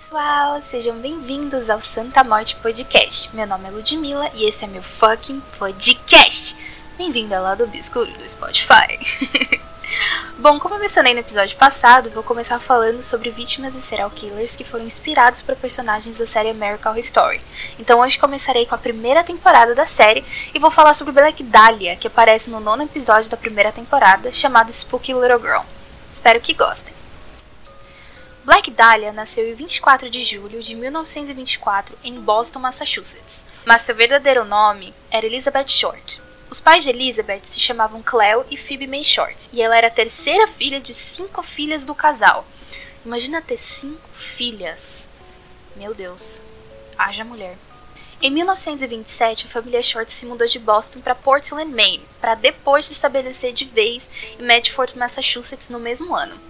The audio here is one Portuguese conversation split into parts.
pessoal, sejam bem-vindos ao Santa Morte Podcast. Meu nome é Ludmilla e esse é meu fucking podcast. Bem-vindo ao lado obscuro do Spotify. Bom, como eu mencionei no episódio passado, vou começar falando sobre vítimas e serial killers que foram inspirados por personagens da série American Horror Story. Então hoje começarei com a primeira temporada da série e vou falar sobre Black Dahlia, que aparece no nono episódio da primeira temporada, chamado Spooky Little Girl. Espero que gostem. Dahlia nasceu em 24 de julho de 1924 em Boston, Massachusetts, mas seu verdadeiro nome era Elizabeth Short. Os pais de Elizabeth se chamavam Cleo e Phoebe May Short, e ela era a terceira filha de cinco filhas do casal. Imagina ter cinco filhas. Meu Deus, haja mulher. Em 1927, a família Short se mudou de Boston para Portland, Maine, para depois se estabelecer de vez em Medford, Massachusetts no mesmo ano.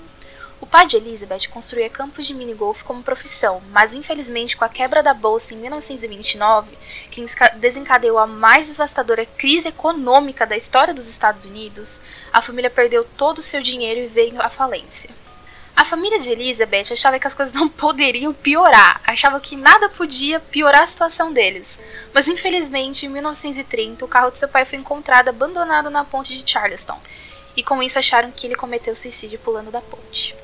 O pai de Elizabeth construía campos de minigolf como profissão, mas infelizmente com a quebra da bolsa em 1929, que desencadeou a mais devastadora crise econômica da história dos Estados Unidos, a família perdeu todo o seu dinheiro e veio à falência. A família de Elizabeth achava que as coisas não poderiam piorar, achava que nada podia piorar a situação deles. Mas infelizmente, em 1930, o carro de seu pai foi encontrado abandonado na ponte de Charleston, e com isso acharam que ele cometeu suicídio pulando da ponte.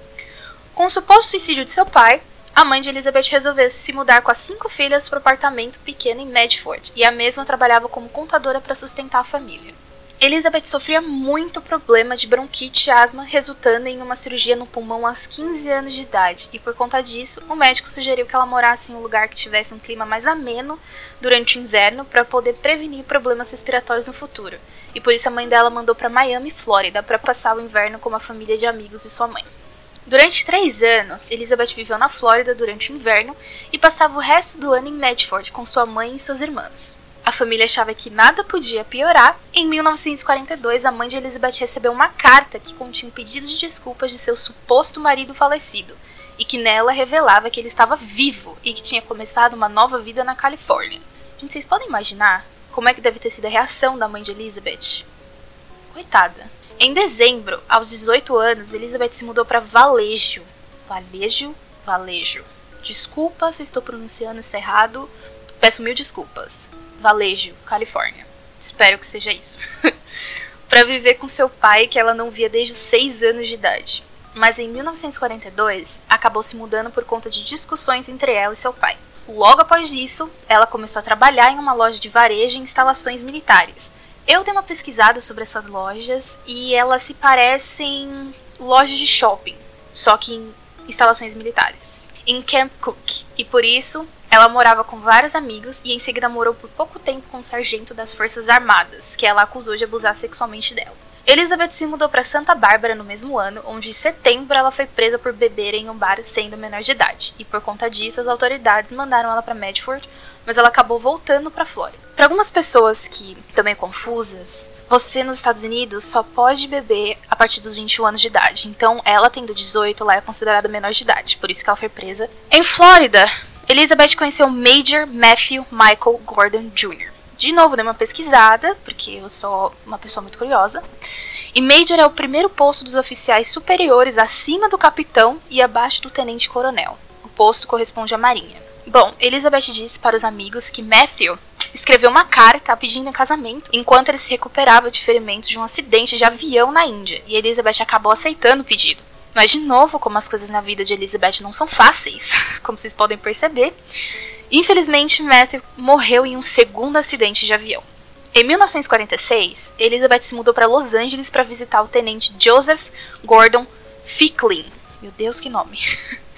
Com o suposto suicídio de seu pai, a mãe de Elizabeth resolveu se mudar com as cinco filhas para o apartamento pequeno em Medford, e a mesma trabalhava como contadora para sustentar a família. Elizabeth sofria muito problema de bronquite e asma, resultando em uma cirurgia no pulmão aos 15 anos de idade, e por conta disso, o médico sugeriu que ela morasse em um lugar que tivesse um clima mais ameno durante o inverno para poder prevenir problemas respiratórios no futuro. E por isso a mãe dela mandou para Miami, Flórida, para passar o inverno com uma família de amigos e sua mãe. Durante três anos, Elizabeth viveu na Flórida durante o inverno e passava o resto do ano em Medford com sua mãe e suas irmãs. A família achava que nada podia piorar. Em 1942, a mãe de Elizabeth recebeu uma carta que continha um pedido de desculpas de seu suposto marido falecido e que nela revelava que ele estava vivo e que tinha começado uma nova vida na Califórnia. Gente, vocês podem imaginar como é que deve ter sido a reação da mãe de Elizabeth? Coitada. Em dezembro, aos 18 anos, Elizabeth se mudou para Valejo. Valejo? Valejo. Desculpa se estou pronunciando isso errado. Peço mil desculpas. Valejo, Califórnia. Espero que seja isso. para viver com seu pai, que ela não via desde os 6 anos de idade. Mas em 1942, acabou se mudando por conta de discussões entre ela e seu pai. Logo após isso, ela começou a trabalhar em uma loja de varejo e instalações militares, eu dei uma pesquisada sobre essas lojas e elas se parecem lojas de shopping, só que em instalações militares, em Camp Cook. E por isso, ela morava com vários amigos e em seguida morou por pouco tempo com um sargento das Forças Armadas, que ela acusou de abusar sexualmente dela. Elizabeth se mudou para Santa Bárbara no mesmo ano, onde em setembro ela foi presa por beber em um bar sendo menor de idade, e por conta disso as autoridades mandaram ela para Medford, mas ela acabou voltando para Flórida. Para algumas pessoas que meio confusas, você nos Estados Unidos só pode beber a partir dos 21 anos de idade. Então, ela tendo 18, ela é considerada menor de idade, por isso que ela foi presa. Em Flórida, Elizabeth conheceu Major Matthew Michael Gordon Jr. De novo, dei uma pesquisada, porque eu sou uma pessoa muito curiosa. E Major é o primeiro posto dos oficiais superiores acima do capitão e abaixo do tenente coronel. O posto corresponde à marinha. Bom, Elizabeth disse para os amigos que Matthew escreveu uma carta pedindo em casamento enquanto ele se recuperava de ferimentos de um acidente de avião na Índia, e Elizabeth acabou aceitando o pedido. Mas, de novo, como as coisas na vida de Elizabeth não são fáceis, como vocês podem perceber, infelizmente Matthew morreu em um segundo acidente de avião. Em 1946, Elizabeth se mudou para Los Angeles para visitar o tenente Joseph Gordon Ficklin. Meu Deus, que nome!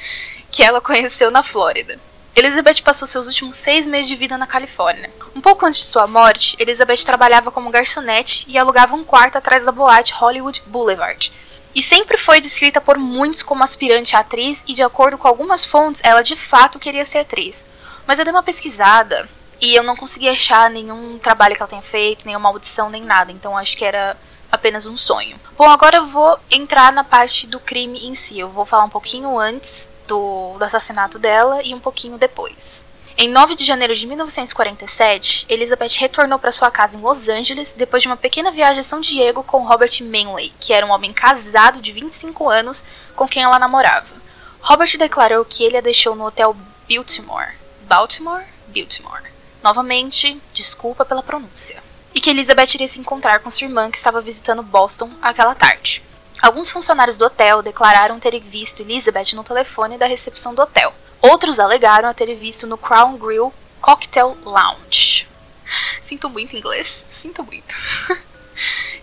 que ela conheceu na Flórida. Elizabeth passou seus últimos seis meses de vida na Califórnia. Um pouco antes de sua morte, Elizabeth trabalhava como garçonete e alugava um quarto atrás da boate Hollywood Boulevard. E sempre foi descrita por muitos como aspirante a atriz, e de acordo com algumas fontes, ela de fato queria ser atriz. Mas eu dei uma pesquisada e eu não consegui achar nenhum trabalho que ela tenha feito, nenhuma audição, nem nada, então acho que era apenas um sonho. Bom, agora eu vou entrar na parte do crime em si. Eu vou falar um pouquinho antes do, do assassinato dela e um pouquinho depois. Em 9 de janeiro de 1947, Elizabeth retornou para sua casa em Los Angeles depois de uma pequena viagem a São Diego com Robert Manley, que era um homem casado de 25 anos com quem ela namorava. Robert declarou que ele a deixou no hotel Biltmore. Baltimore? Biltmore. Novamente, desculpa pela pronúncia. E que Elizabeth iria se encontrar com sua irmã que estava visitando Boston aquela tarde. Alguns funcionários do hotel declararam terem visto Elizabeth no telefone da recepção do hotel. Outros alegaram a ter visto no Crown Grill Cocktail Lounge. Sinto muito inglês, sinto muito.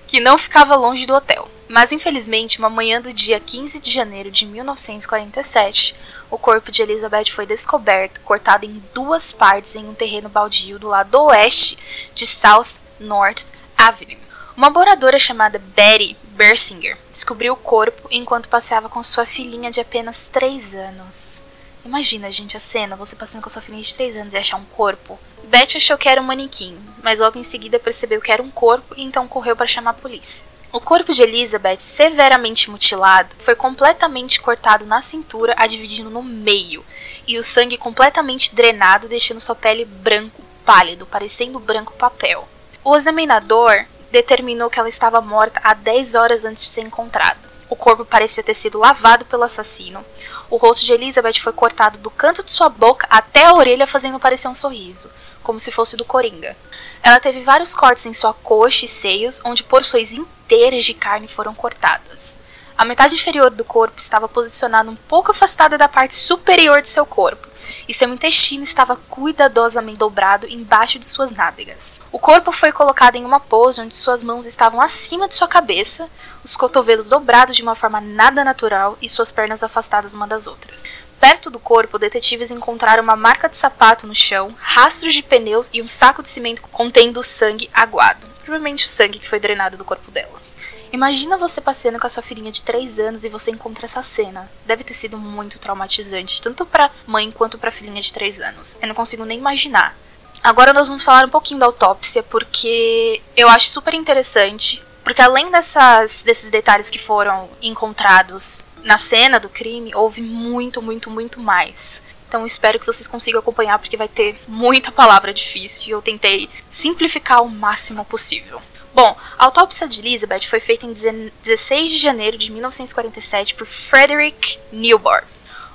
que não ficava longe do hotel. Mas infelizmente, uma manhã do dia 15 de janeiro de 1947, o corpo de Elizabeth foi descoberto, cortado em duas partes em um terreno baldio do lado oeste de South North Avenue. Uma moradora chamada Betty Bersinger descobriu o corpo enquanto passeava com sua filhinha de apenas 3 anos. Imagina, gente, a cena, você passando com sua filhinha de 3 anos e achar um corpo. Beth achou que era um manequim, mas logo em seguida percebeu que era um corpo e então correu para chamar a polícia. O corpo de Elizabeth, severamente mutilado, foi completamente cortado na cintura, a dividindo no meio, e o sangue completamente drenado, deixando sua pele branco pálido, parecendo branco papel. O examinador determinou que ela estava morta há 10 horas antes de ser encontrada. O corpo parecia ter sido lavado pelo assassino. O rosto de Elizabeth foi cortado do canto de sua boca até a orelha, fazendo parecer um sorriso, como se fosse do coringa. Ela teve vários cortes em sua coxa e seios, onde porções inteiras de carne foram cortadas. A metade inferior do corpo estava posicionada um pouco afastada da parte superior de seu corpo, e seu intestino estava cuidadosamente dobrado embaixo de suas nádegas. O corpo foi colocado em uma pose onde suas mãos estavam acima de sua cabeça, os cotovelos dobrados de uma forma nada natural e suas pernas afastadas uma das outras. Perto do corpo, detetives encontraram uma marca de sapato no chão, rastros de pneus e um saco de cimento contendo sangue aguado. Provavelmente o sangue que foi drenado do corpo dela. Imagina você passeando com a sua filhinha de 3 anos e você encontra essa cena. Deve ter sido muito traumatizante, tanto para mãe quanto para a filhinha de 3 anos. Eu não consigo nem imaginar. Agora nós vamos falar um pouquinho da autópsia, porque eu acho super interessante. Porque além dessas, desses detalhes que foram encontrados na cena do crime, houve muito, muito, muito mais. Então espero que vocês consigam acompanhar, porque vai ter muita palavra difícil e eu tentei simplificar o máximo possível. Bom, a autópsia de Elizabeth foi feita em 16 de janeiro de 1947 por Frederick Newborn.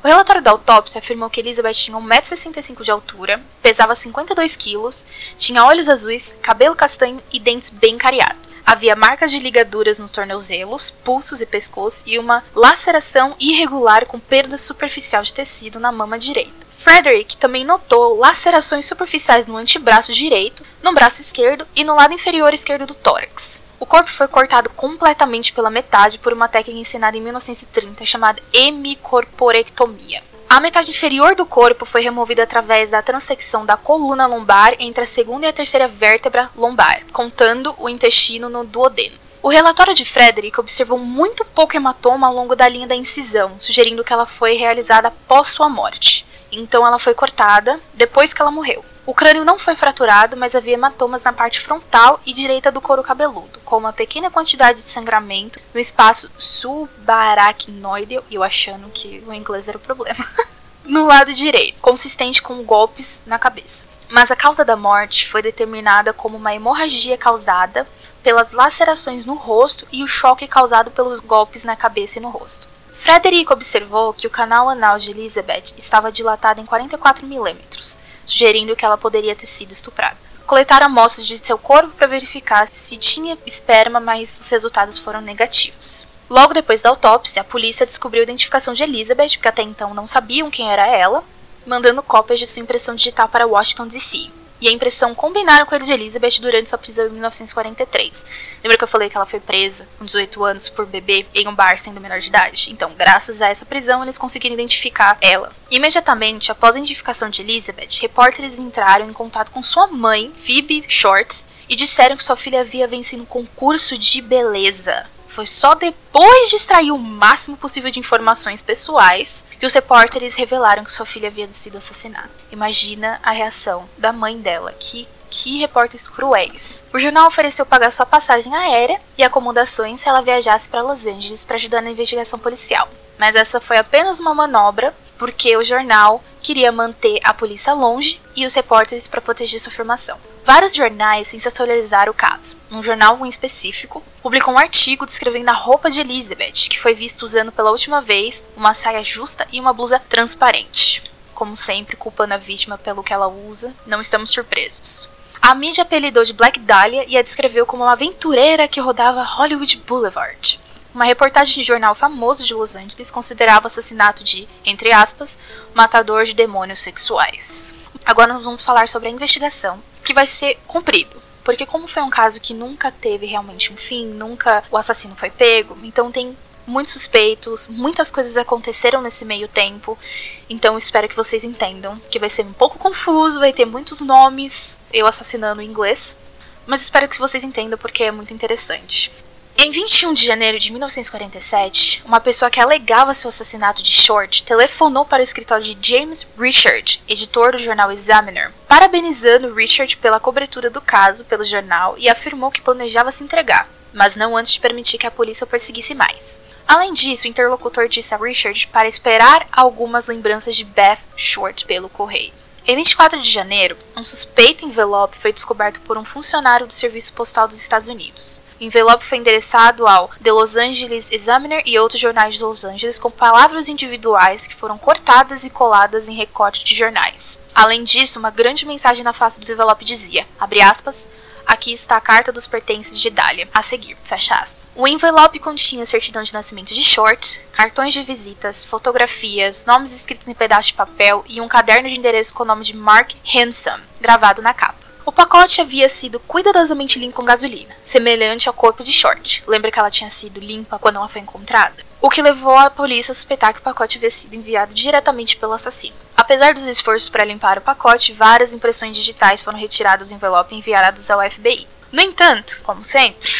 O relatório da autópsia afirmou que Elizabeth tinha 1,65m de altura, pesava 52 quilos, tinha olhos azuis, cabelo castanho e dentes bem cariados. Havia marcas de ligaduras nos tornozelos, pulsos e pescoço e uma laceração irregular com perda superficial de tecido na mama direita. Frederick também notou lacerações superficiais no antebraço direito, no braço esquerdo e no lado inferior esquerdo do tórax. O corpo foi cortado completamente pela metade por uma técnica ensinada em 1930 chamada hemicorporectomia. A metade inferior do corpo foi removida através da transecção da coluna lombar entre a segunda e a terceira vértebra lombar, contando o intestino no duodeno. O relatório de Frederick observou muito pouco hematoma ao longo da linha da incisão, sugerindo que ela foi realizada após sua morte. Então ela foi cortada depois que ela morreu. O crânio não foi fraturado, mas havia hematomas na parte frontal e direita do couro cabeludo, com uma pequena quantidade de sangramento no espaço subaracnoide, eu achando que o inglês era o problema, no lado direito, consistente com golpes na cabeça. Mas a causa da morte foi determinada como uma hemorragia causada pelas lacerações no rosto e o choque causado pelos golpes na cabeça e no rosto. Frederico observou que o canal anal de Elizabeth estava dilatado em 44 milímetros, sugerindo que ela poderia ter sido estuprada. Coletaram amostras de seu corpo para verificar se tinha esperma, mas os resultados foram negativos. Logo depois da autópsia, a polícia descobriu a identificação de Elizabeth, porque até então não sabiam quem era ela, mandando cópias de sua impressão digital para Washington DC e a impressão combinaram com a de Elizabeth durante sua prisão em 1943. Lembra que eu falei que ela foi presa com 18 anos por beber em um bar sendo menor de idade? Então, graças a essa prisão, eles conseguiram identificar ela. Imediatamente após a identificação de Elizabeth, repórteres entraram em contato com sua mãe, Phoebe Short, e disseram que sua filha havia vencido um concurso de beleza. Foi só depois de extrair o máximo possível de informações pessoais que os repórteres revelaram que sua filha havia sido assassinada. Imagina a reação da mãe dela, que que repórteres cruéis. O jornal ofereceu pagar sua passagem aérea e acomodações se ela viajasse para Los Angeles para ajudar na investigação policial. Mas essa foi apenas uma manobra, porque o jornal queria manter a polícia longe e os repórteres para proteger sua formação. Vários jornais sensacionalizaram o caso. Um jornal em específico publicou um artigo descrevendo a roupa de Elizabeth, que foi vista usando pela última vez uma saia justa e uma blusa transparente. Como sempre, culpando a vítima pelo que ela usa, não estamos surpresos. A mídia apelidou de Black Dahlia e a descreveu como uma aventureira que rodava Hollywood Boulevard. Uma reportagem de jornal famoso de Los Angeles considerava o assassinato de, entre aspas, matador de demônios sexuais. Agora nós vamos falar sobre a investigação, que vai ser cumprido. Porque como foi um caso que nunca teve realmente um fim, nunca o assassino foi pego, então tem muitos suspeitos, muitas coisas aconteceram nesse meio tempo. Então espero que vocês entendam que vai ser um pouco confuso, vai ter muitos nomes, eu assassinando em inglês, mas espero que vocês entendam porque é muito interessante. Em 21 de janeiro de 1947, uma pessoa que alegava seu assassinato de Short telefonou para o escritório de James Richard, editor do jornal Examiner, parabenizando Richard pela cobertura do caso pelo jornal e afirmou que planejava se entregar, mas não antes de permitir que a polícia o perseguisse mais. Além disso, o interlocutor disse a Richard para esperar algumas lembranças de Beth Short pelo correio. Em 24 de janeiro, um suspeito envelope foi descoberto por um funcionário do Serviço Postal dos Estados Unidos. O envelope foi endereçado ao The Los Angeles Examiner e outros jornais de Los Angeles com palavras individuais que foram cortadas e coladas em recorte de jornais. Além disso, uma grande mensagem na face do envelope dizia, aspas, Aqui está a carta dos pertences de Dália. A seguir, fecha aspas. O envelope continha certidão de nascimento de Short, cartões de visitas, fotografias, nomes escritos em pedaço de papel e um caderno de endereço com o nome de Mark Hanson, gravado na capa. O pacote havia sido cuidadosamente limpo com gasolina, semelhante ao corpo de Short. Lembra que ela tinha sido limpa quando ela foi encontrada? O que levou a polícia a suspeitar que o pacote havia sido enviado diretamente pelo assassino. Apesar dos esforços para limpar o pacote, várias impressões digitais foram retiradas do envelope e enviadas ao FBI. No entanto, como sempre,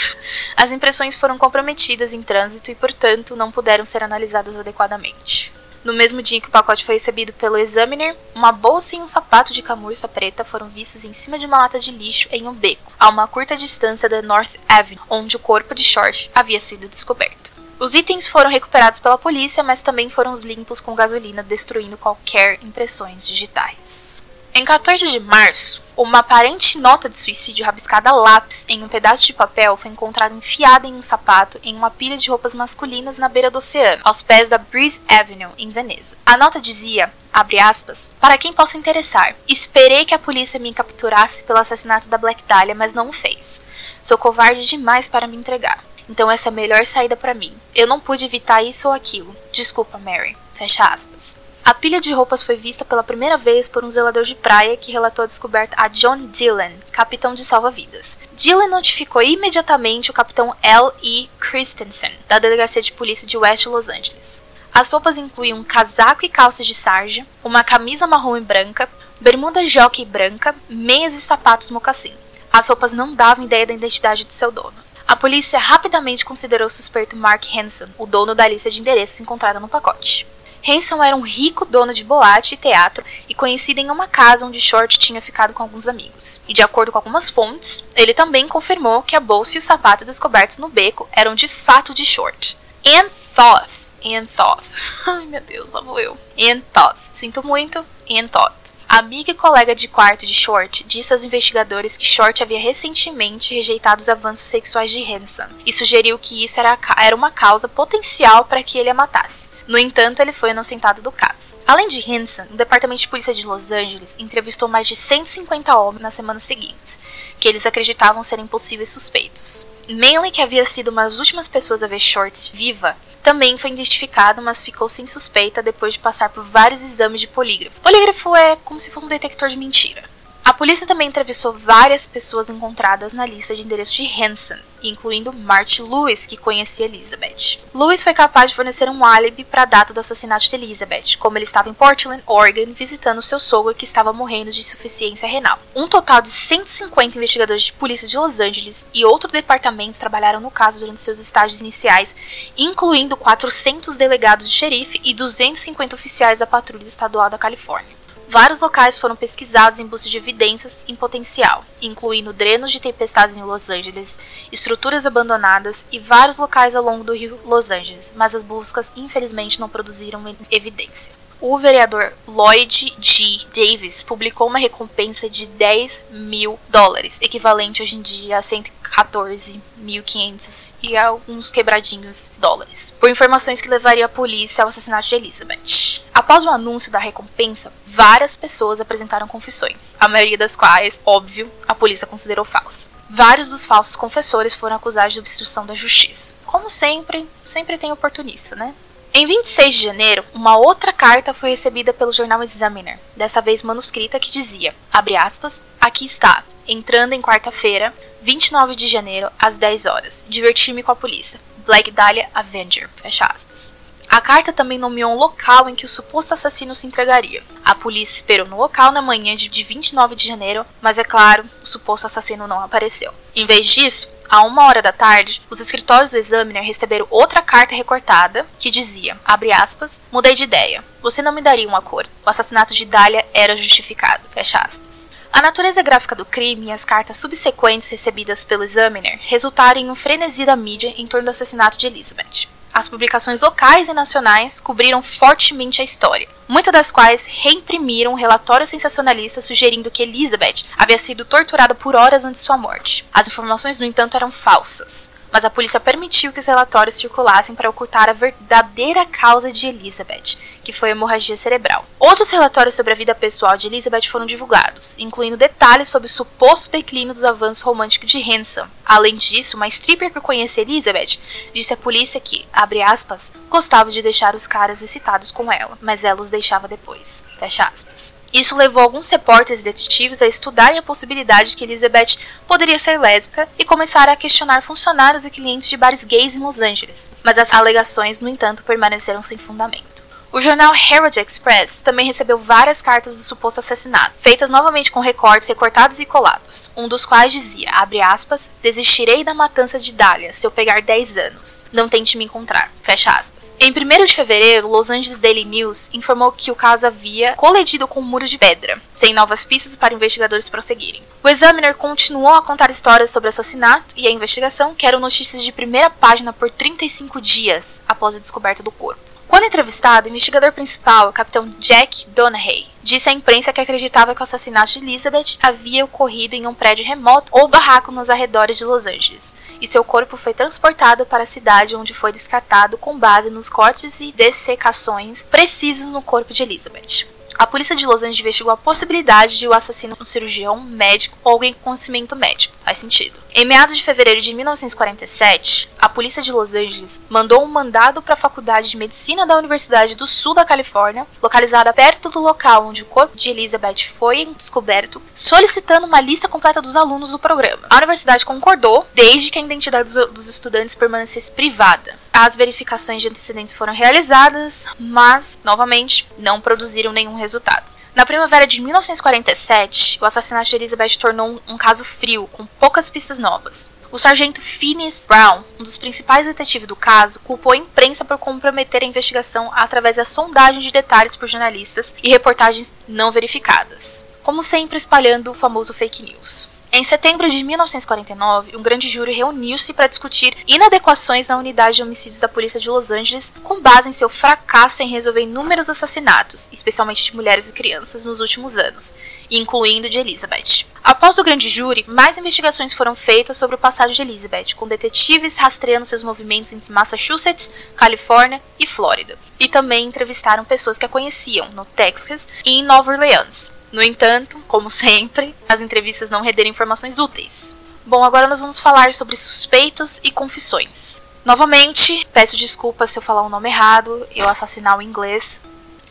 as impressões foram comprometidas em trânsito e, portanto, não puderam ser analisadas adequadamente. No mesmo dia que o pacote foi recebido pelo Examiner, uma bolsa e um sapato de camurça preta foram vistos em cima de uma lata de lixo em um beco, a uma curta distância da North Avenue, onde o corpo de Short havia sido descoberto. Os itens foram recuperados pela polícia, mas também foram limpos com gasolina, destruindo qualquer impressões digitais. Em 14 de março, uma aparente nota de suicídio rabiscada a lápis em um pedaço de papel foi encontrada enfiada em um sapato em uma pilha de roupas masculinas na beira do oceano, aos pés da Breeze Avenue, em Veneza. A nota dizia, abre aspas, para quem possa interessar, esperei que a polícia me capturasse pelo assassinato da Black Dahlia, mas não o fez. Sou covarde demais para me entregar. Então essa é a melhor saída para mim. Eu não pude evitar isso ou aquilo. Desculpa, Mary. Fecha aspas. A pilha de roupas foi vista pela primeira vez por um zelador de praia que relatou a descoberta a John Dillon, capitão de salva-vidas. Dillon notificou imediatamente o capitão L. E. Christensen, da delegacia de polícia de West Los Angeles. As roupas incluíam um casaco e calças de sarja, uma camisa marrom e branca, bermuda jockey branca, meias e sapatos mocassim. As roupas não davam ideia da identidade de seu dono. A polícia rapidamente considerou o suspeito Mark Hanson, o dono da lista de endereços encontrada no pacote. Hanson era um rico dono de boate e teatro e conhecido em uma casa onde Short tinha ficado com alguns amigos. E de acordo com algumas fontes, ele também confirmou que a bolsa e os sapatos descobertos no beco eram de fato de Short. Ann Thoth. Ann Thoth. Ai meu Deus, lá vou eu. Ann Thoth. Sinto muito, Ann Thoth. Amiga e colega de quarto de Short disse aos investigadores que Short havia recentemente rejeitado os avanços sexuais de Hanson e sugeriu que isso era, era uma causa potencial para que ele a matasse. No entanto, ele foi inocentado do caso. Além de Hanson, o Departamento de Polícia de Los Angeles entrevistou mais de 150 homens nas semanas seguintes, que eles acreditavam serem possíveis suspeitos. Manley, que havia sido uma das últimas pessoas a ver Shorts viva, também foi identificado, mas ficou sem suspeita depois de passar por vários exames de polígrafo. Polígrafo é como se fosse um detector de mentira. A polícia também entrevistou várias pessoas encontradas na lista de endereço de Hanson, incluindo Marty Lewis, que conhecia Elizabeth. Lewis foi capaz de fornecer um álibi para a data do assassinato de Elizabeth, como ele estava em Portland, Oregon, visitando seu sogro que estava morrendo de insuficiência renal. Um total de 150 investigadores de polícia de Los Angeles e outros departamentos trabalharam no caso durante seus estágios iniciais, incluindo 400 delegados de xerife e 250 oficiais da Patrulha Estadual da Califórnia. Vários locais foram pesquisados em busca de evidências em potencial, incluindo drenos de tempestades em Los Angeles, estruturas abandonadas e vários locais ao longo do rio Los Angeles, mas as buscas infelizmente não produziram evidência. O vereador Lloyd G. Davis publicou uma recompensa de 10 mil dólares, equivalente hoje em dia a 114.500 e alguns quebradinhos dólares, por informações que levariam a polícia ao assassinato de Elizabeth. Após o anúncio da recompensa, várias pessoas apresentaram confissões, a maioria das quais, óbvio, a polícia considerou falsa. Vários dos falsos confessores foram acusados de obstrução da justiça. Como sempre, sempre tem oportunista, né? Em 26 de janeiro, uma outra carta foi recebida pelo jornal Examiner, dessa vez manuscrita, que dizia, aspas, aqui está, entrando em quarta-feira, 29 de janeiro, às 10 horas, divertir-me com a polícia, Black Dahlia Avenger, fecha aspas. A carta também nomeou um local em que o suposto assassino se entregaria. A polícia esperou no local na manhã de 29 de janeiro, mas é claro, o suposto assassino não apareceu. Em vez disso, a uma hora da tarde, os escritórios do Examiner receberam outra carta recortada que dizia, abre aspas, mudei de ideia. Você não me daria um acordo. O assassinato de Dália era justificado. Fecha aspas. A natureza gráfica do crime e as cartas subsequentes recebidas pelo Examiner resultaram em um frenesi da mídia em torno do assassinato de Elizabeth. As publicações locais e nacionais cobriram fortemente a história, muitas das quais reimprimiram relatórios sensacionalistas sugerindo que Elizabeth havia sido torturada por horas antes de sua morte. As informações, no entanto, eram falsas mas a polícia permitiu que os relatórios circulassem para ocultar a verdadeira causa de Elizabeth, que foi hemorragia cerebral. Outros relatórios sobre a vida pessoal de Elizabeth foram divulgados, incluindo detalhes sobre o suposto declínio dos avanços românticos de Hanson. Além disso, uma stripper que conhecia Elizabeth disse à polícia que, abre aspas, gostava de deixar os caras excitados com ela, mas ela os deixava depois. Fecha aspas. Isso levou alguns repórteres e detetives a estudarem a possibilidade de que Elizabeth poderia ser lésbica e começaram a questionar funcionários e clientes de bares gays em Los Angeles, mas as alegações, no entanto, permaneceram sem fundamento. O jornal Herald Express também recebeu várias cartas do suposto assassinato, feitas novamente com recortes recortados e colados, um dos quais dizia, abre aspas, desistirei da matança de Dália se eu pegar 10 anos. Não tente me encontrar. Fecha aspas. Em 1 de fevereiro, Los Angeles Daily News informou que o caso havia colidido com um muro de pedra, sem novas pistas para investigadores prosseguirem. O Examiner continuou a contar histórias sobre o assassinato e a investigação, que eram notícias de primeira página por 35 dias após a descoberta do corpo. Quando entrevistado, o investigador principal, o capitão Jack Donahue, disse à imprensa que acreditava que o assassinato de Elizabeth havia ocorrido em um prédio remoto ou barraco nos arredores de Los Angeles, e seu corpo foi transportado para a cidade onde foi descartado com base nos cortes e dessecações precisos no corpo de Elizabeth. A polícia de Los Angeles investigou a possibilidade de o assassino um cirurgião, médico ou alguém com conhecimento médico. Faz sentido. Em meados de fevereiro de 1947, a polícia de Los Angeles mandou um mandado para a Faculdade de Medicina da Universidade do Sul da Califórnia, localizada perto do local onde o corpo de Elizabeth foi descoberto, solicitando uma lista completa dos alunos do programa. A universidade concordou, desde que a identidade dos estudantes permanecesse privada. As verificações de antecedentes foram realizadas, mas, novamente, não produziram nenhum resultado. Na primavera de 1947, o assassinato de Elizabeth tornou um caso frio, com poucas pistas novas. O sargento Phineas Brown, um dos principais detetives do caso, culpou a imprensa por comprometer a investigação através da sondagem de detalhes por jornalistas e reportagens não verificadas, como sempre espalhando o famoso fake news. Em setembro de 1949, um grande júri reuniu-se para discutir inadequações na unidade de homicídios da polícia de Los Angeles, com base em seu fracasso em resolver inúmeros assassinatos, especialmente de mulheres e crianças, nos últimos anos, incluindo de Elizabeth. Após o grande júri, mais investigações foram feitas sobre o passado de Elizabeth, com detetives rastreando seus movimentos entre Massachusetts, Califórnia e Flórida. E também entrevistaram pessoas que a conheciam no Texas e em Nova Orleans. No entanto, como sempre, as entrevistas não renderam informações úteis. Bom, agora nós vamos falar sobre suspeitos e confissões. Novamente, peço desculpas se eu falar o nome errado, eu assassinar o inglês,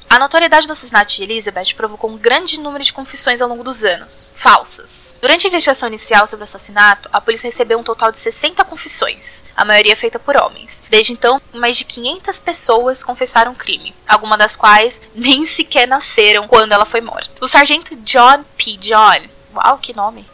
a notoriedade do assassinato de Elizabeth provocou um grande número de confissões ao longo dos anos, falsas. Durante a investigação inicial sobre o assassinato, a polícia recebeu um total de 60 confissões, a maioria feita por homens. Desde então, mais de 500 pessoas confessaram o crime, algumas das quais nem sequer nasceram quando ela foi morta. O sargento John P. John, uau, que nome!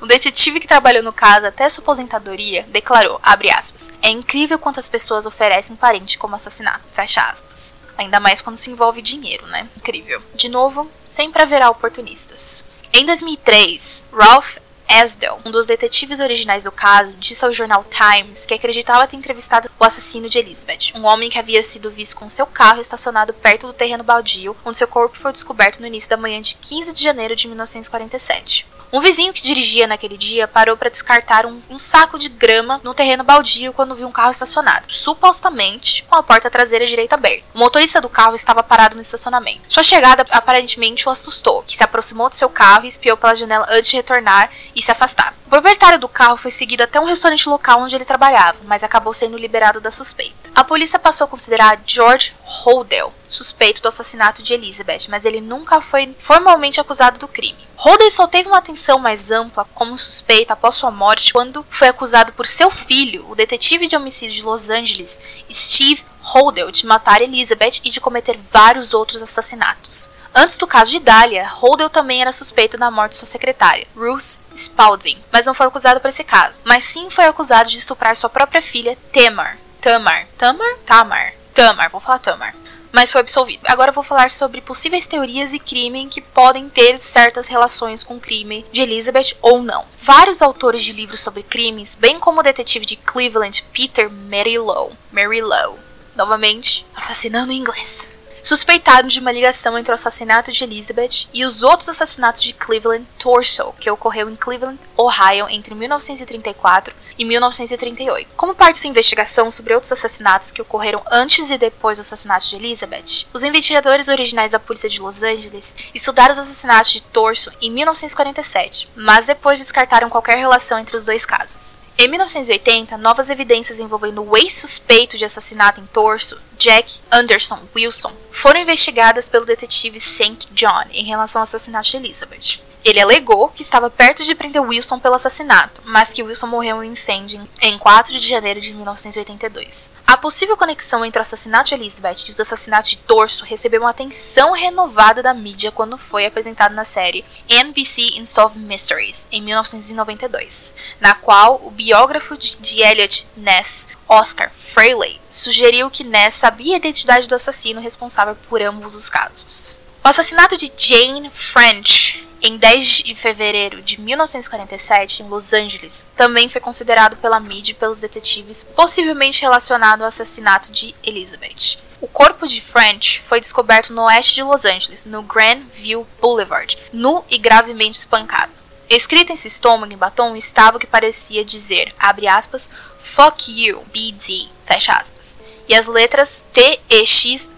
O detetive que trabalhou no caso até sua aposentadoria declarou, aspas, é incrível quantas pessoas oferecem parente como assassinato, fecha aspas. Ainda mais quando se envolve dinheiro, né? Incrível. De novo, sempre haverá oportunistas. Em 2003, Ralph Asdell, um dos detetives originais do caso, disse ao jornal Times que acreditava ter entrevistado o assassino de Elizabeth, um homem que havia sido visto com seu carro estacionado perto do terreno baldio, onde seu corpo foi descoberto no início da manhã de 15 de janeiro de 1947. Um vizinho que dirigia naquele dia parou para descartar um, um, saco de grama no terreno baldio quando viu um carro estacionado, supostamente com a porta traseira direita aberta. O motorista do carro estava parado no estacionamento. Sua chegada aparentemente o assustou, que se aproximou de seu carro e espiou pela janela antes de retornar e se afastar. O proprietário do carro foi seguido até um restaurante local onde ele trabalhava, mas acabou sendo liberado da suspeita. A polícia passou a considerar George Holdell suspeito do assassinato de Elizabeth, mas ele nunca foi formalmente acusado do crime. Holdell só teve uma atenção mais ampla como suspeito após sua morte quando foi acusado por seu filho, o detetive de homicídio de Los Angeles, Steve Holdell, de matar Elizabeth e de cometer vários outros assassinatos. Antes do caso de Dahlia, Holdell também era suspeito da morte de sua secretária, Ruth Spalding, mas não foi acusado por esse caso. Mas sim foi acusado de estuprar sua própria filha, Tamar, Tamar. Tamar? Tamar. Tamar, vou falar Tamar. Mas foi absolvido. Agora vou falar sobre possíveis teorias e crime que podem ter certas relações com o crime de Elizabeth ou não. Vários autores de livros sobre crimes, bem como o detetive de Cleveland Peter Merilow, Merilow, novamente assassinando em inglês, suspeitado de uma ligação entre o assassinato de Elizabeth e os outros assassinatos de Cleveland Torso, que ocorreu em Cleveland, Ohio, entre 1934 e 1938. Como parte de sua investigação sobre outros assassinatos que ocorreram antes e depois do assassinato de Elizabeth, os investigadores originais da polícia de Los Angeles estudaram os assassinatos de Torso em 1947, mas depois descartaram qualquer relação entre os dois casos. Em 1980, novas evidências envolvendo o ex-suspeito de assassinato em torso, Jack Anderson Wilson, foram investigadas pelo detetive St. John em relação ao assassinato de Elizabeth. Ele alegou que estava perto de prender Wilson pelo assassinato, mas que Wilson morreu em um incêndio em 4 de janeiro de 1982. A possível conexão entre o assassinato de Elizabeth e os assassinatos de Torso recebeu uma atenção renovada da mídia quando foi apresentado na série NBC Unsolved Mysteries, em 1992, na qual o biógrafo de Elliot Ness, Oscar Frehley, sugeriu que Ness sabia a identidade do assassino responsável por ambos os casos. O assassinato de Jane French em 10 de fevereiro de 1947, em Los Angeles, também foi considerado pela mídia e pelos detetives possivelmente relacionado ao assassinato de Elizabeth. O corpo de French foi descoberto no oeste de Los Angeles, no Grandview Boulevard, nu e gravemente espancado. Escrito em seu estômago em batom estava o que parecia dizer, abre aspas, Fuck you, BD, fecha aspas. E as letras T e X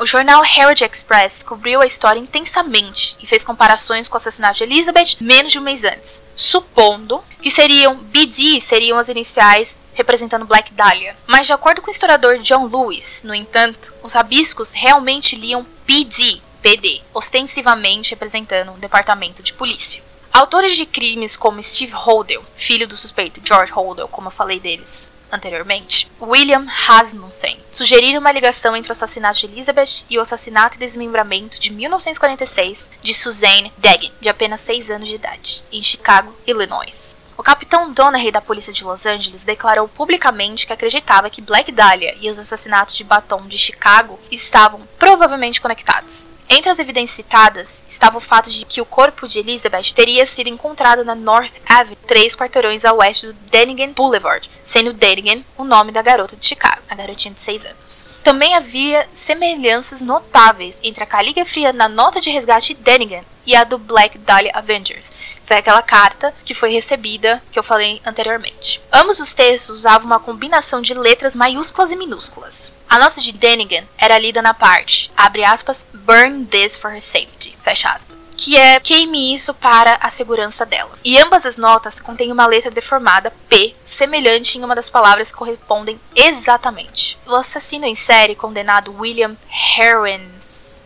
o jornal Herald Express cobriu a história intensamente e fez comparações com o assassinato de Elizabeth menos de um mês antes, supondo que seriam BD seriam as iniciais representando Black Dahlia. Mas de acordo com o historiador John Lewis, no entanto, os rabiscos realmente liam PD, PD, ostensivamente representando um departamento de polícia. Autores de crimes como Steve Holdell, filho do suspeito George Holdell, como eu falei deles, anteriormente, William Rasmussen sugeriram uma ligação entre o assassinato de Elizabeth e o assassinato e desmembramento de 1946 de Suzanne Deggan, de apenas 6 anos de idade, em Chicago, Illinois. O capitão Donahue da polícia de Los Angeles declarou publicamente que acreditava que Black Dahlia e os assassinatos de Baton de Chicago estavam provavelmente conectados. Entre as evidências citadas estava o fato de que o corpo de Elizabeth teria sido encontrado na North Avenue, três quarteirões a oeste do Denigan Boulevard, sendo Denigan o nome da garota de Chicago, a garotinha de 6 anos. Também havia semelhanças notáveis entre a calígrafia na nota de resgate de e a do Black Dahlia Avengers. Foi aquela carta que foi recebida que eu falei anteriormente. Ambos os textos usavam uma combinação de letras maiúsculas e minúsculas. A nota de Denigan era lida na parte, abre aspas, burn this for her safety, fecha aspas que é queime isso para a segurança dela. E ambas as notas contêm uma letra deformada P, semelhante em uma das palavras que correspondem exatamente. O assassino em série condenado William Herons,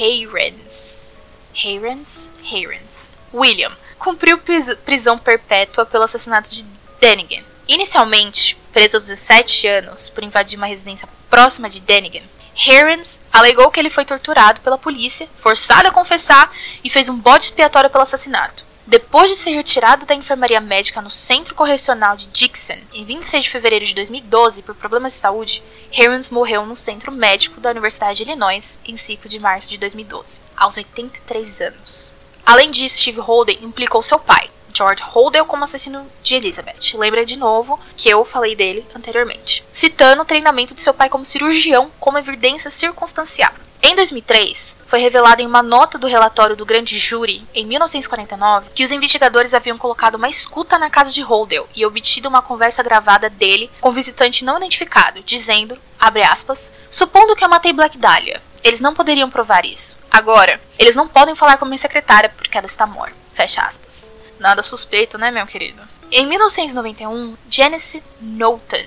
Herons, Herons, Herons, William cumpriu prisão perpétua pelo assassinato de Denigan. Inicialmente, preso aos 17 anos por invadir uma residência próxima de Denigan, Herons alegou que ele foi torturado pela polícia, forçado a confessar e fez um bode expiatório pelo assassinato. Depois de ser retirado da enfermaria médica no Centro Correcional de Dixon em 26 de fevereiro de 2012 por problemas de saúde, Herons morreu no Centro Médico da Universidade de Illinois em 5 de março de 2012, aos 83 anos. Além disso, Steve Holden implicou seu pai, George Holdell como assassino de Elizabeth. Lembra de novo que eu falei dele anteriormente. Citando o treinamento de seu pai como cirurgião como evidência circunstancial. Em 2003, foi revelado em uma nota do relatório do grande júri, em 1949, que os investigadores haviam colocado uma escuta na casa de Holdell e obtido uma conversa gravada dele com um visitante não identificado, dizendo, aspas, supondo que eu matei Black Dahlia. Eles não poderiam provar isso. Agora, eles não podem falar com minha secretária porque ela está morta. Fecha aspas. Nada suspeito, né, meu querido? Em 1991, Janice Knowlton,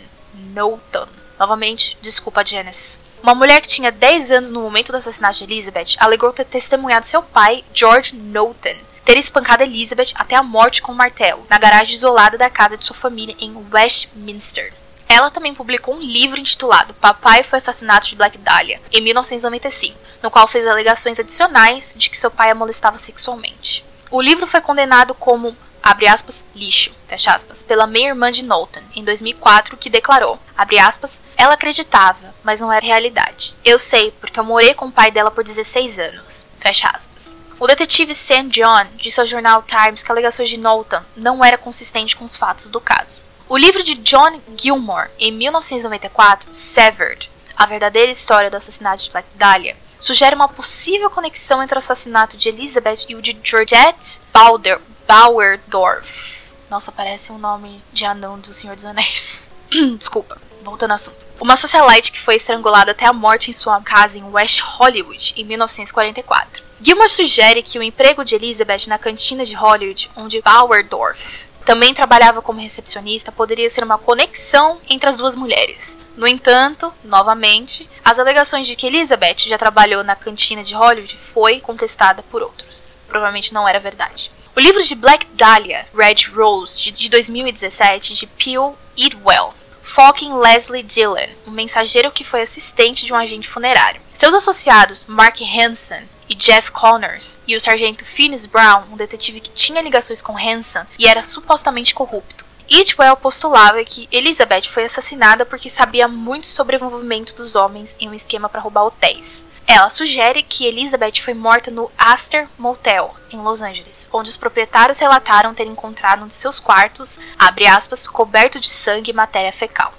Knowlton, novamente, desculpa Janice, uma mulher que tinha 10 anos no momento do assassinato de Elizabeth alegou ter testemunhado seu pai, George Knowlton, ter espancado Elizabeth até a morte com um martelo, na garagem isolada da casa de sua família em Westminster. Ela também publicou um livro intitulado Papai foi assassinato de Black Dahlia, em 1995, no qual fez alegações adicionais de que seu pai a molestava sexualmente. O livro foi condenado como abre aspas, lixo, fecha aspas, pela meia-irmã de Knowlton, em 2004, que declarou, abre aspas, ela acreditava, mas não era realidade. Eu sei, porque eu morei com o pai dela por 16 anos, fecha aspas. O detetive Sam John disse ao jornal Times que alegações de Knowlton não era consistente com os fatos do caso. O livro de John Gilmore, em 1994, Severed, a verdadeira história do assassinato de Black Dahlia, sugere uma possível conexão entre o assassinato de Elizabeth e o de Georgette Balder, Bauerdorf. Nossa, parece um nome de anão do Senhor dos Anéis. Desculpa, voltando ao assunto. Uma socialite que foi estrangulada até a morte em sua casa em West Hollywood em 1944. Gilmore sugere que o emprego de Elizabeth na cantina de Hollywood, onde Bauerdorf também trabalhava como recepcionista, poderia ser uma conexão entre as duas mulheres. No entanto, novamente, as alegações de que Elizabeth já trabalhou na cantina de Hollywood foi contestada por outros. Provavelmente não era verdade. O livro de Black Dahlia, Red Rose, de 2017, de Peel Idwell, foca em Leslie Dillon, um mensageiro que foi assistente de um agente funerário. Seus associados, Mark Hansen e Jeff Connors, e o sargento Phineas Brown, um detetive que tinha ligações com Hansen e era supostamente corrupto. Itwell postulava que Elizabeth foi assassinada porque sabia muito sobre o envolvimento dos homens em um esquema para roubar hotéis. Ela sugere que Elizabeth foi morta no Astor Motel, em Los Angeles, onde os proprietários relataram ter encontrado um de seus quartos, aspas, coberto de sangue e matéria fecal,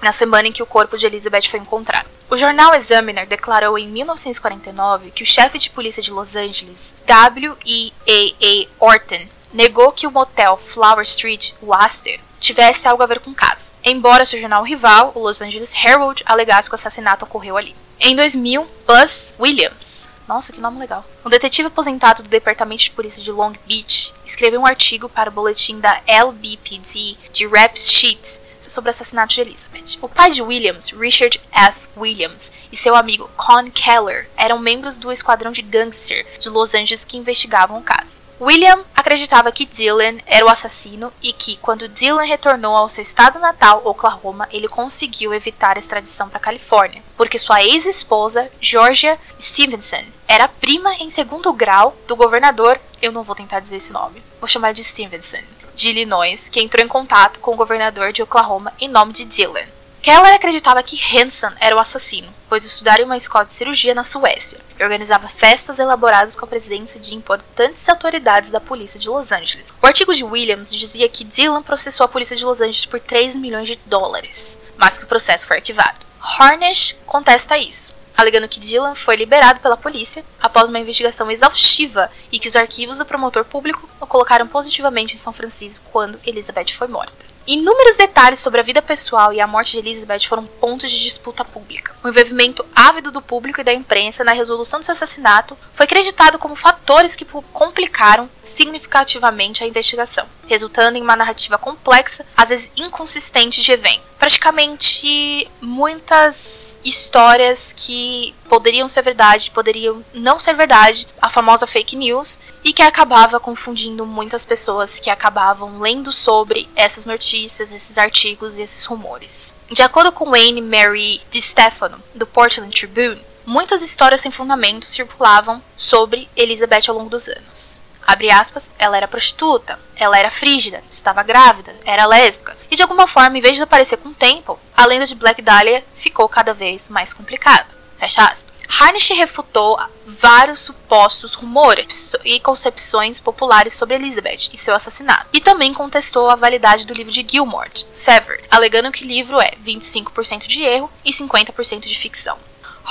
na semana em que o corpo de Elizabeth foi encontrado. O jornal Examiner declarou em 1949 que o chefe de polícia de Los Angeles, W. E. A. A. Orton, negou que o motel Flower Street, o Astor, tivesse algo a ver com o caso, embora seu jornal rival, o Los Angeles Herald, alegasse que o assassinato ocorreu ali. Em 2000, Buzz Williams, nossa, que nome legal. Um detetive aposentado do Departamento de Polícia de Long Beach escreveu um artigo para o boletim da LBPD de Raps Sheets sobre o assassinato de Elizabeth. O pai de Williams, Richard F. Williams, e seu amigo Con Keller eram membros do esquadrão de gangster de Los Angeles que investigavam o caso. William acreditava que Dylan era o assassino e que, quando Dylan retornou ao seu estado natal, Oklahoma, ele conseguiu evitar a extradição para a Califórnia, porque sua ex-esposa, Georgia Stevenson, era prima em segundo grau do governador, eu não vou tentar dizer esse nome, vou chamar de Stevenson, de Illinois, que entrou em contato com o governador de Oklahoma em nome de Dylan. Keller acreditava que Hansen era o assassino, pois estudara em uma escola de cirurgia na Suécia e organizava festas elaboradas com a presença de importantes autoridades da polícia de Los Angeles. O artigo de Williams dizia que Dylan processou a polícia de Los Angeles por 3 milhões de dólares, mas que o processo foi arquivado. Harnish contesta isso, alegando que Dylan foi liberado pela polícia após uma investigação exaustiva e que os arquivos do promotor público o colocaram positivamente em São Francisco quando Elizabeth foi morta. Inúmeros detalhes sobre a vida pessoal e a morte de Elizabeth foram pontos de disputa pública. O envolvimento ávido do público e da imprensa na resolução do seu assassinato foi creditado como fatores que complicaram significativamente a investigação, resultando em uma narrativa complexa, às vezes inconsistente de evento. Praticamente muitas histórias que poderiam ser verdade, poderiam não ser verdade, a famosa fake news, e que acabava confundindo muitas pessoas que acabavam lendo sobre essas notícias, esses artigos e esses rumores. De acordo com Wayne Mary DiStefano, do Portland Tribune, muitas histórias sem fundamento circulavam sobre Elizabeth ao longo dos anos. Abre aspas, ela era prostituta, ela era frígida, estava grávida, era lésbica, e de alguma forma, em vez de aparecer com o tempo, a lenda de Black Dahlia ficou cada vez mais complicada. Fecha aspas. Harnish refutou vários supostos rumores e concepções populares sobre Elizabeth e seu assassinato, e também contestou a validade do livro de Gilmore, Severed, alegando que o livro é 25% de erro e 50% de ficção.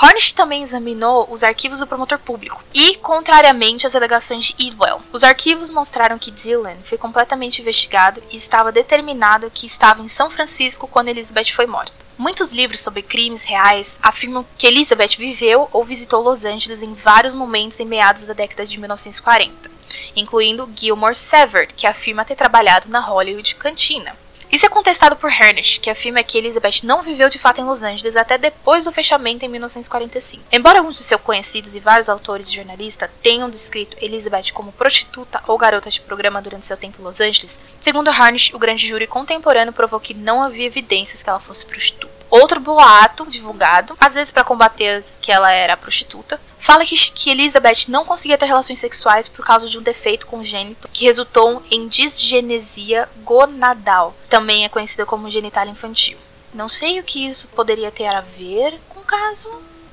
Hornish também examinou os arquivos do promotor público e, contrariamente às alegações de Edwell, os arquivos mostraram que Dylan foi completamente investigado e estava determinado que estava em São Francisco quando Elizabeth foi morta. Muitos livros sobre crimes reais afirmam que Elizabeth viveu ou visitou Los Angeles em vários momentos em meados da década de 1940, incluindo Gilmore Severed, que afirma ter trabalhado na Hollywood Cantina. Isso é contestado por Hernish, que afirma que Elizabeth não viveu de fato em Los Angeles até depois do fechamento em 1945. Embora alguns de seus conhecidos e vários autores e jornalistas tenham descrito Elizabeth como prostituta ou garota de programa durante seu tempo em Los Angeles, segundo Harnish, o grande júri contemporâneo provou que não havia evidências que ela fosse prostituta. Outro boato divulgado, às vezes para combater que ela era prostituta, fala que, que Elizabeth não conseguia ter relações sexuais por causa de um defeito congênito que resultou em disgenesia gonadal, também é conhecida como genital infantil. Não sei o que isso poderia ter a ver com o caso,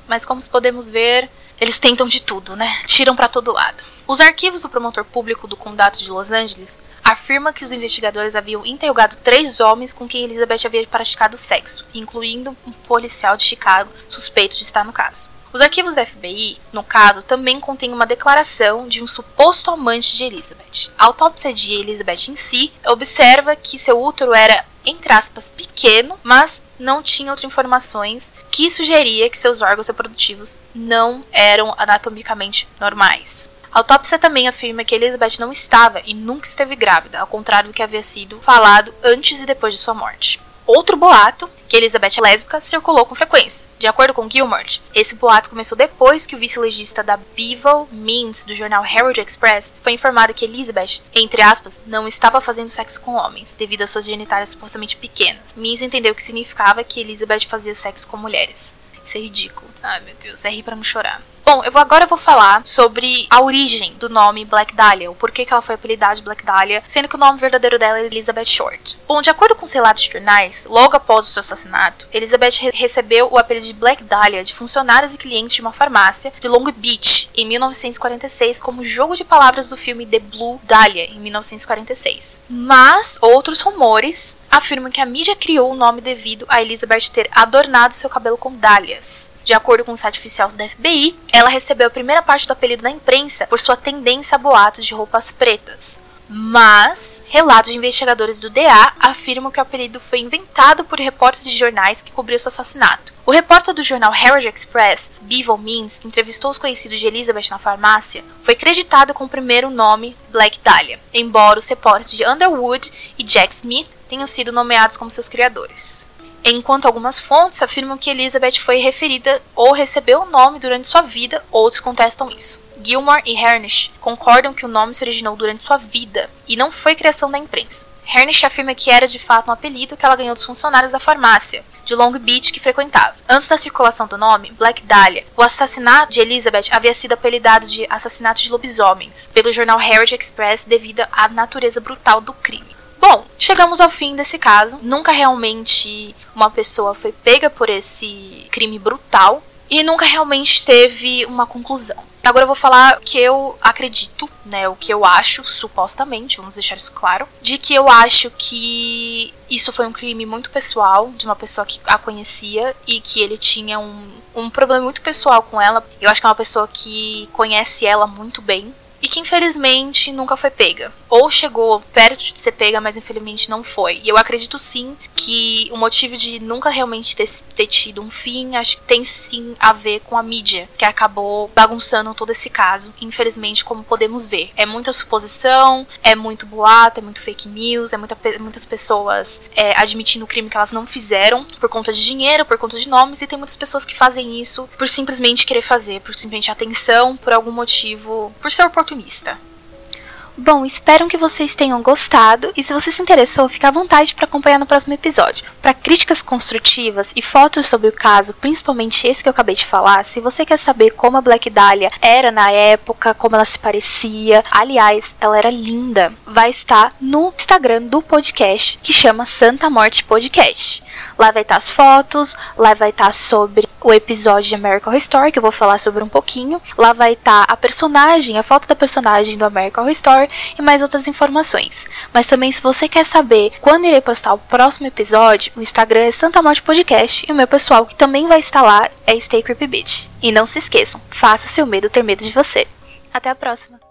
mas como podemos ver, eles tentam de tudo, né? Tiram para todo lado. Os arquivos do promotor público do condado de Los Angeles afirma que os investigadores haviam interrogado três homens com quem Elizabeth havia praticado sexo, incluindo um policial de Chicago suspeito de estar no caso. Os arquivos do FBI, no caso, também contêm uma declaração de um suposto amante de Elizabeth. A autópsia de Elizabeth em si observa que seu útero era, entre aspas, pequeno, mas não tinha outras informações que sugeria que seus órgãos reprodutivos não eram anatomicamente normais. A autópsia também afirma que Elizabeth não estava e nunca esteve grávida, ao contrário do que havia sido falado antes e depois de sua morte. Outro boato, que Elizabeth é lésbica, circulou com frequência. De acordo com Gilmore, esse boato começou depois que o vice-legista da Bevel Means do jornal Herald Express foi informado que Elizabeth, entre aspas, não estava fazendo sexo com homens, devido às suas genitálias supostamente pequenas. Means entendeu que significava que Elizabeth fazia sexo com mulheres. Isso é ridículo. Ai meu Deus, é rir pra não chorar. Bom, eu vou, agora eu vou falar sobre a origem do nome Black Dahlia, o porquê que ela foi apelidada de Black Dahlia, sendo que o nome verdadeiro dela é Elizabeth Short. Bom, de acordo com os relatos de jornais, logo após o seu assassinato, Elizabeth re recebeu o apelido de Black Dahlia de funcionários e clientes de uma farmácia de Long Beach em 1946 como jogo de palavras do filme The Blue Dahlia em 1946. Mas outros rumores afirmam que a mídia criou o nome devido a Elizabeth ter adornado seu cabelo com dálias. De acordo com o site oficial da FBI, ela recebeu a primeira parte do apelido na imprensa por sua tendência a boatos de roupas pretas. Mas relatos de investigadores do DA afirmam que o apelido foi inventado por repórteres de jornais que cobriu seu assassinato. O repórter do jornal Herald Express, Bevel Means, que entrevistou os conhecidos de Elizabeth na farmácia, foi creditado com o primeiro nome Black Dahlia, embora os repórteres de Underwood e Jack Smith tenham sido nomeados como seus criadores enquanto algumas fontes afirmam que Elizabeth foi referida ou recebeu o nome durante sua vida, outros contestam isso. Gilmore e Hernish concordam que o nome se originou durante sua vida e não foi criação da imprensa. Hernish afirma que era de fato um apelido que ela ganhou dos funcionários da farmácia de Long Beach que frequentava. Antes da circulação do nome, Black Dahlia, o assassinato de Elizabeth havia sido apelidado de assassinato de lobisomens pelo jornal Herald Express devido à natureza brutal do crime. Bom, chegamos ao fim desse caso. Nunca realmente uma pessoa foi pega por esse crime brutal e nunca realmente teve uma conclusão. Agora eu vou falar o que eu acredito, né, o que eu acho, supostamente, vamos deixar isso claro, de que eu acho que isso foi um crime muito pessoal, de uma pessoa que a conhecia e que ele tinha um, um problema muito pessoal com ela. Eu acho que é uma pessoa que conhece ela muito bem, e que infelizmente nunca foi pega. Ou chegou perto de ser pega, mas infelizmente não foi. E eu acredito sim que o motivo de nunca realmente ter, ter tido um fim, acho que tem sim a ver com a mídia, que acabou bagunçando todo esse caso, infelizmente, como podemos ver. É muita suposição, é muito boato, é muito fake news, é muita, muitas pessoas é, admitindo o crime que elas não fizeram por conta de dinheiro, por conta de nomes, e tem muitas pessoas que fazem isso por simplesmente querer fazer, por simplesmente atenção, por algum motivo, por ser oportunista oportunista. Bom, espero que vocês tenham gostado e se você se interessou, fique à vontade para acompanhar no próximo episódio. Para críticas construtivas e fotos sobre o caso, principalmente esse que eu acabei de falar, se você quer saber como a Black Dahlia era na época, como ela se parecia, aliás, ela era linda, vai estar no Instagram do podcast que chama Santa Morte Podcast. Lá vai estar as fotos, lá vai estar sobre o episódio de American Horror Story, que eu vou falar sobre um pouquinho. Lá vai estar a personagem, a foto da personagem do American Horror Story e mais outras informações. Mas também, se você quer saber quando irei postar o próximo episódio, o Instagram é Santa Morte Podcast e o meu pessoal, que também vai estar lá, é Stay Creepy Beach. E não se esqueçam, faça seu medo ter medo de você. Até a próxima!